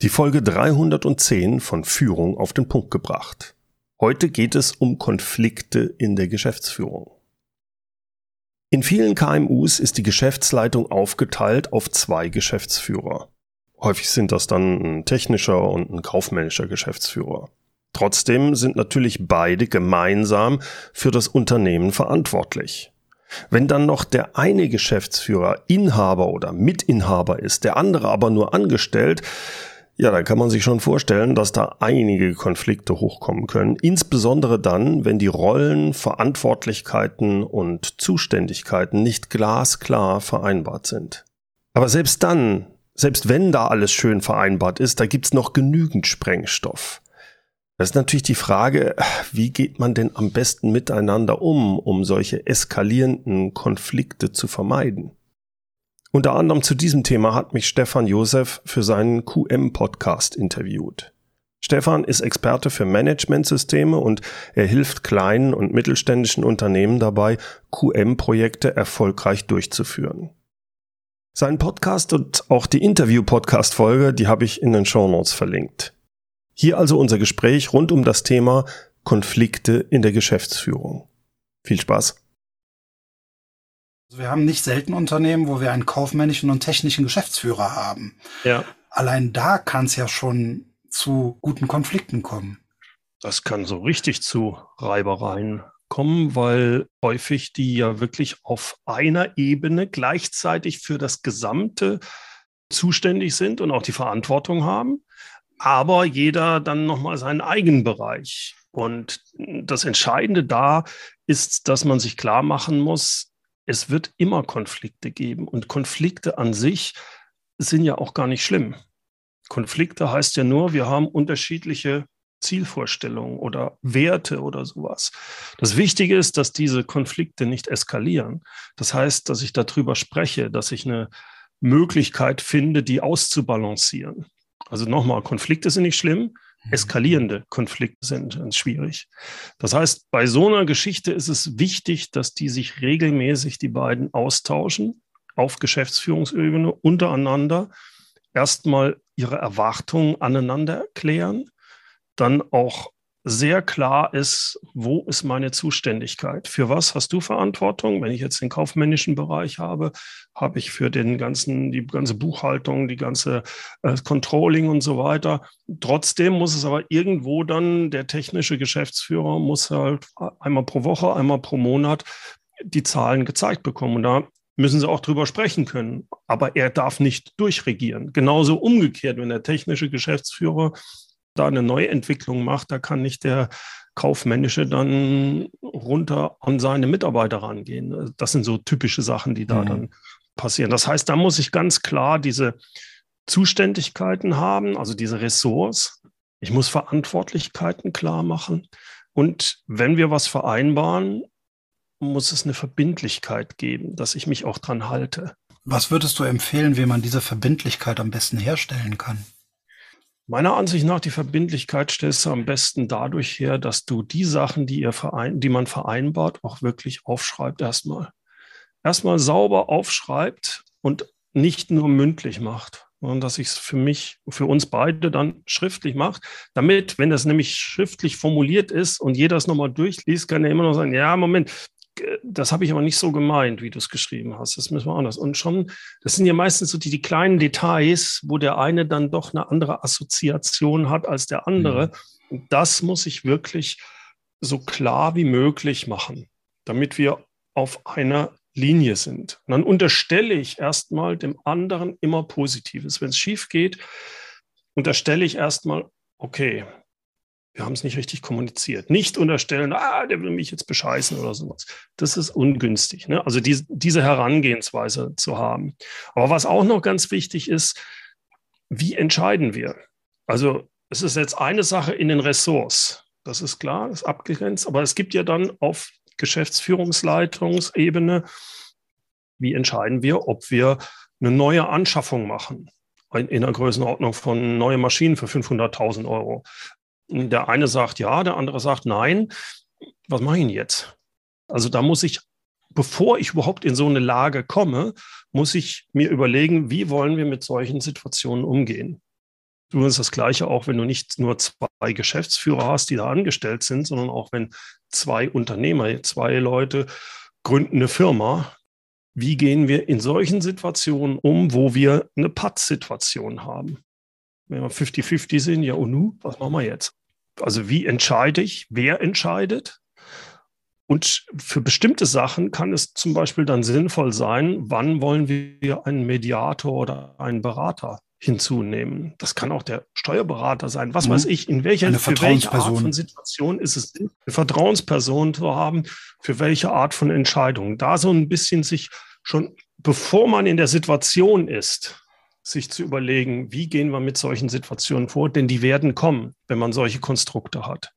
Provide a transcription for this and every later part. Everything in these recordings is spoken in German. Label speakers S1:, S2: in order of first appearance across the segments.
S1: Die Folge 310 von Führung auf den Punkt gebracht. Heute geht es um Konflikte in der Geschäftsführung. In vielen KMUs ist die Geschäftsleitung aufgeteilt auf zwei Geschäftsführer. Häufig sind das dann ein technischer und ein kaufmännischer Geschäftsführer. Trotzdem sind natürlich beide gemeinsam für das Unternehmen verantwortlich. Wenn dann noch der eine Geschäftsführer Inhaber oder Mitinhaber ist, der andere aber nur angestellt, ja, da kann man sich schon vorstellen, dass da einige Konflikte hochkommen können. Insbesondere dann, wenn die Rollen, Verantwortlichkeiten und Zuständigkeiten nicht glasklar vereinbart sind. Aber selbst dann, selbst wenn da alles schön vereinbart ist, da gibt's noch genügend Sprengstoff. Das ist natürlich die Frage, wie geht man denn am besten miteinander um, um solche eskalierenden Konflikte zu vermeiden? Unter anderem zu diesem Thema hat mich Stefan Josef für seinen QM-Podcast interviewt. Stefan ist Experte für Managementsysteme und er hilft kleinen und mittelständischen Unternehmen dabei, QM-Projekte erfolgreich durchzuführen. Sein Podcast und auch die Interview-Podcast-Folge, die habe ich in den Show Notes verlinkt. Hier also unser Gespräch rund um das Thema Konflikte in der Geschäftsführung. Viel Spaß!
S2: Also wir haben nicht selten Unternehmen, wo wir einen kaufmännischen und technischen Geschäftsführer haben. Ja. Allein da kann es ja schon zu guten Konflikten kommen.
S1: Das kann so richtig zu Reibereien kommen, weil häufig die ja wirklich auf einer Ebene gleichzeitig für das Gesamte zuständig sind und auch die Verantwortung haben, aber jeder dann nochmal seinen eigenen Bereich. Und das Entscheidende da ist, dass man sich klar machen muss, es wird immer Konflikte geben und Konflikte an sich sind ja auch gar nicht schlimm. Konflikte heißt ja nur, wir haben unterschiedliche Zielvorstellungen oder Werte oder sowas. Das Wichtige ist, dass diese Konflikte nicht eskalieren. Das heißt, dass ich darüber spreche, dass ich eine Möglichkeit finde, die auszubalancieren. Also nochmal, Konflikte sind nicht schlimm. Eskalierende Konflikte sind schwierig. Das heißt, bei so einer Geschichte ist es wichtig, dass die sich regelmäßig die beiden austauschen auf Geschäftsführungsebene untereinander, erstmal ihre Erwartungen aneinander erklären, dann auch sehr klar ist, wo ist meine Zuständigkeit? Für was hast du Verantwortung? Wenn ich jetzt den kaufmännischen Bereich habe, habe ich für den ganzen, die ganze Buchhaltung, die ganze äh, Controlling und so weiter. Trotzdem muss es aber irgendwo dann der technische Geschäftsführer muss halt einmal pro Woche, einmal pro Monat die Zahlen gezeigt bekommen. Und da müssen sie auch drüber sprechen können. Aber er darf nicht durchregieren. Genauso umgekehrt, wenn der technische Geschäftsführer da eine Neuentwicklung macht, da kann nicht der Kaufmännische dann runter an seine Mitarbeiter rangehen. Das sind so typische Sachen, die da mhm. dann passieren. Das heißt, da muss ich ganz klar diese Zuständigkeiten haben, also diese Ressorts. Ich muss Verantwortlichkeiten klar machen. Und wenn wir was vereinbaren, muss es eine Verbindlichkeit geben, dass ich mich auch dran halte.
S2: Was würdest du empfehlen, wie man diese Verbindlichkeit am besten herstellen kann?
S1: Meiner Ansicht nach, die Verbindlichkeit stellst du am besten dadurch her, dass du die Sachen, die, ihr verein, die man vereinbart, auch wirklich aufschreibt erstmal. Erstmal sauber aufschreibt und nicht nur mündlich macht, sondern dass ich es für mich, für uns beide dann schriftlich mache, damit, wenn das nämlich schriftlich formuliert ist und jeder es nochmal durchliest, kann er immer noch sagen, ja, Moment, das habe ich aber nicht so gemeint, wie du es geschrieben hast. Das müssen wir anders. Und schon, das sind ja meistens so die, die kleinen Details, wo der eine dann doch eine andere Assoziation hat als der andere. Mhm. Und das muss ich wirklich so klar wie möglich machen, damit wir auf einer Linie sind. Und dann unterstelle ich erstmal dem anderen immer Positives. Wenn es schief geht, unterstelle ich erstmal, okay, wir haben es nicht richtig kommuniziert. Nicht unterstellen, ah, der will mich jetzt bescheißen oder sowas. Das ist ungünstig. Ne? Also die, diese Herangehensweise zu haben. Aber was auch noch ganz wichtig ist, wie entscheiden wir? Also es ist jetzt eine Sache in den Ressorts. Das ist klar, das ist abgegrenzt. Aber es gibt ja dann auf Geschäftsführungsleitungsebene, wie entscheiden wir, ob wir eine neue Anschaffung machen in der Größenordnung von neue Maschinen für 500.000 Euro. Der eine sagt ja, der andere sagt nein. Was mache ich denn jetzt? Also da muss ich, bevor ich überhaupt in so eine Lage komme, muss ich mir überlegen, wie wollen wir mit solchen Situationen umgehen? Du hast das Gleiche auch, wenn du nicht nur zwei Geschäftsführer hast, die da angestellt sind, sondern auch wenn zwei Unternehmer, zwei Leute gründen eine Firma. Wie gehen wir in solchen Situationen um, wo wir eine Pattsituation haben? Wenn wir 50-50 sind, ja, und nu, was machen wir jetzt? Also wie entscheide ich? Wer entscheidet? Und für bestimmte Sachen kann es zum Beispiel dann sinnvoll sein, wann wollen wir einen Mediator oder einen Berater hinzunehmen. Das kann auch der Steuerberater sein. Was mhm. weiß ich, in welcher
S2: eine
S1: für welche Art von Situation ist es eine Vertrauensperson zu haben, für welche Art von Entscheidung. Da so ein bisschen sich schon, bevor man in der Situation ist, sich zu überlegen, wie gehen wir mit solchen Situationen vor, denn die werden kommen, wenn man solche Konstrukte hat.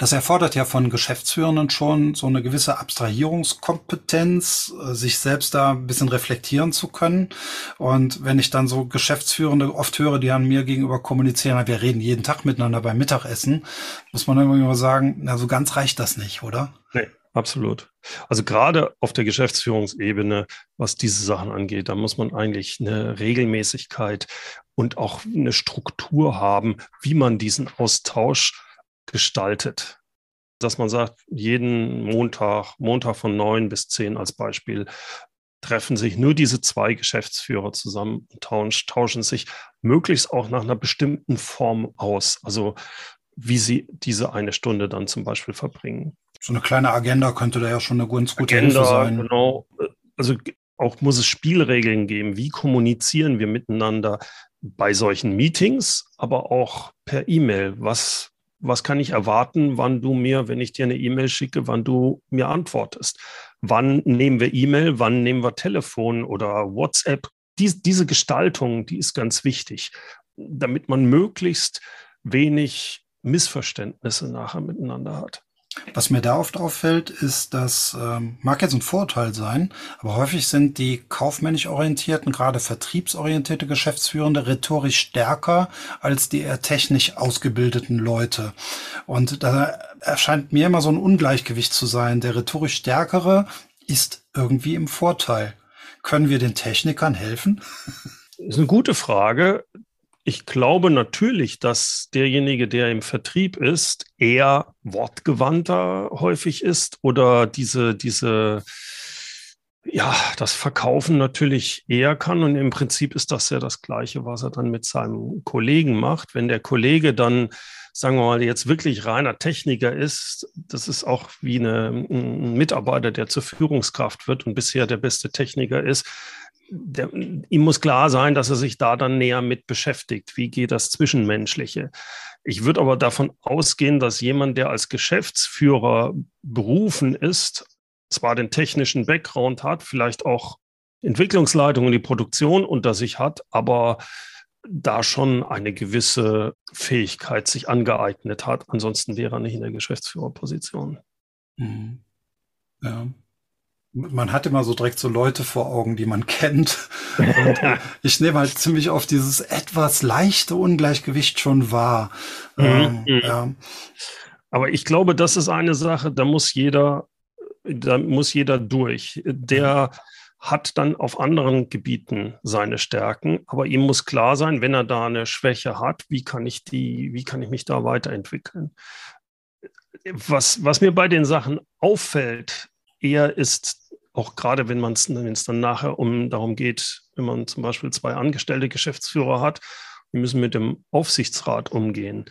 S2: Das erfordert ja von Geschäftsführenden schon so eine gewisse Abstrahierungskompetenz, äh, sich selbst da ein bisschen reflektieren zu können. Und wenn ich dann so Geschäftsführende oft höre, die an mir gegenüber kommunizieren, wir reden jeden Tag miteinander beim Mittagessen, muss man irgendwie mal sagen, na, so ganz reicht das nicht, oder?
S1: Nee, absolut. Also gerade auf der Geschäftsführungsebene, was diese Sachen angeht, da muss man eigentlich eine Regelmäßigkeit und auch eine Struktur haben, wie man diesen Austausch gestaltet. Dass man sagt, jeden Montag, Montag von neun bis zehn als Beispiel, treffen sich nur diese zwei Geschäftsführer zusammen und tauschen, tauschen sich möglichst auch nach einer bestimmten Form aus. Also wie sie diese eine Stunde dann zum Beispiel verbringen.
S2: So eine kleine Agenda könnte da ja schon eine ganz gute Agenda, Hilfe sein.
S1: Genau. Also auch muss es Spielregeln geben. Wie kommunizieren wir miteinander bei solchen Meetings, aber auch per E-Mail? Was was kann ich erwarten, wann du mir, wenn ich dir eine E-Mail schicke, wann du mir antwortest? Wann nehmen wir E-Mail, wann nehmen wir Telefon oder WhatsApp? Dies, diese Gestaltung, die ist ganz wichtig, damit man möglichst wenig Missverständnisse nachher miteinander hat.
S2: Was mir da oft auffällt, ist, dass, ähm, mag jetzt ein Vorteil sein, aber häufig sind die kaufmännisch orientierten, gerade vertriebsorientierte Geschäftsführende rhetorisch stärker als die eher technisch ausgebildeten Leute. Und da erscheint mir immer so ein Ungleichgewicht zu sein. Der rhetorisch stärkere ist irgendwie im Vorteil. Können wir den Technikern helfen?
S1: Das ist eine gute Frage. Ich glaube natürlich, dass derjenige, der im Vertrieb ist, eher wortgewandter häufig ist oder diese, diese, ja, das Verkaufen natürlich eher kann. Und im Prinzip ist das ja das Gleiche, was er dann mit seinem Kollegen macht. Wenn der Kollege dann, sagen wir mal, jetzt wirklich reiner Techniker ist, das ist auch wie eine, ein Mitarbeiter, der zur Führungskraft wird und bisher der beste Techniker ist, der, ihm muss klar sein, dass er sich da dann näher mit beschäftigt. Wie geht das Zwischenmenschliche? Ich würde aber davon ausgehen, dass jemand, der als Geschäftsführer berufen ist, zwar den technischen Background hat, vielleicht auch Entwicklungsleitung und die Produktion unter sich hat, aber da schon eine gewisse Fähigkeit sich angeeignet hat. Ansonsten wäre er nicht in der Geschäftsführerposition. Mhm.
S2: Ja man hat immer so direkt so Leute vor Augen, die man kennt. Und ich nehme halt ziemlich oft dieses etwas leichte Ungleichgewicht schon wahr. Mhm. Ähm,
S1: mhm. ja. Aber ich glaube, das ist eine Sache, da muss jeder, da muss jeder durch. Der hat dann auf anderen Gebieten seine Stärken, aber ihm muss klar sein, wenn er da eine Schwäche hat, wie kann ich die, wie kann ich mich da weiterentwickeln? Was, was mir bei den Sachen auffällt, eher ist auch gerade wenn man es dann nachher um darum geht, wenn man zum Beispiel zwei angestellte Geschäftsführer hat, die müssen mit dem Aufsichtsrat umgehen.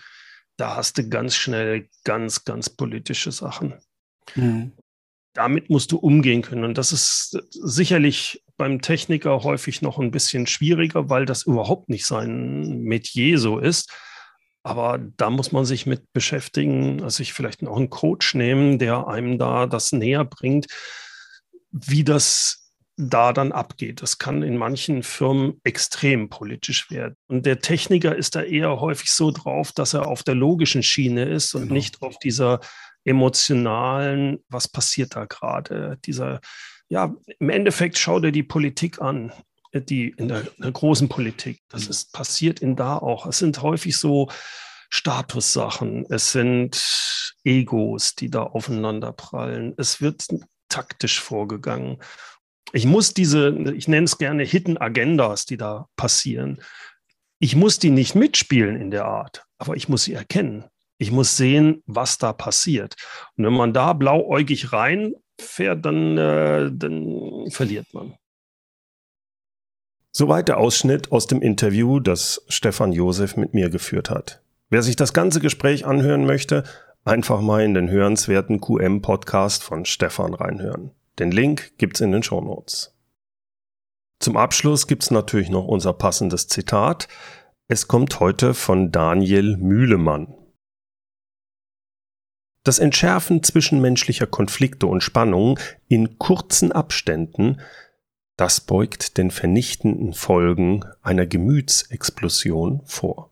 S1: Da hast du ganz schnell ganz, ganz politische Sachen. Mhm. Damit musst du umgehen können. Und das ist sicherlich beim Techniker häufig noch ein bisschen schwieriger, weil das überhaupt nicht sein Metier so ist. Aber da muss man sich mit beschäftigen, also sich vielleicht auch einen Coach nehmen, der einem da das näher bringt wie das da dann abgeht. Das kann in manchen Firmen extrem politisch werden. Und der Techniker ist da eher häufig so drauf, dass er auf der logischen Schiene ist und genau. nicht auf dieser emotionalen, was passiert da gerade? Dieser, ja, im Endeffekt schaut er die Politik an, die in der, in der großen Politik. Das mhm. ist passiert in da auch. Es sind häufig so Statussachen, es sind Egos, die da aufeinander prallen. Es wird taktisch vorgegangen. Ich muss diese, ich nenne es gerne Hidden Agendas, die da passieren.
S3: Ich muss die nicht mitspielen in der Art, aber ich muss sie erkennen. Ich muss sehen, was da passiert. Und wenn man da blauäugig reinfährt, dann, äh, dann verliert man.
S1: Soweit der Ausschnitt aus dem Interview, das Stefan Josef mit mir geführt hat. Wer sich das ganze Gespräch anhören möchte, einfach mal in den hörenswerten QM-Podcast von Stefan reinhören. Den Link gibt's in den Show Notes. Zum Abschluss gibt's natürlich noch unser passendes Zitat. Es kommt heute von Daniel Mühlemann. Das Entschärfen zwischenmenschlicher Konflikte und Spannungen in kurzen Abständen, das beugt den vernichtenden Folgen einer Gemütsexplosion vor.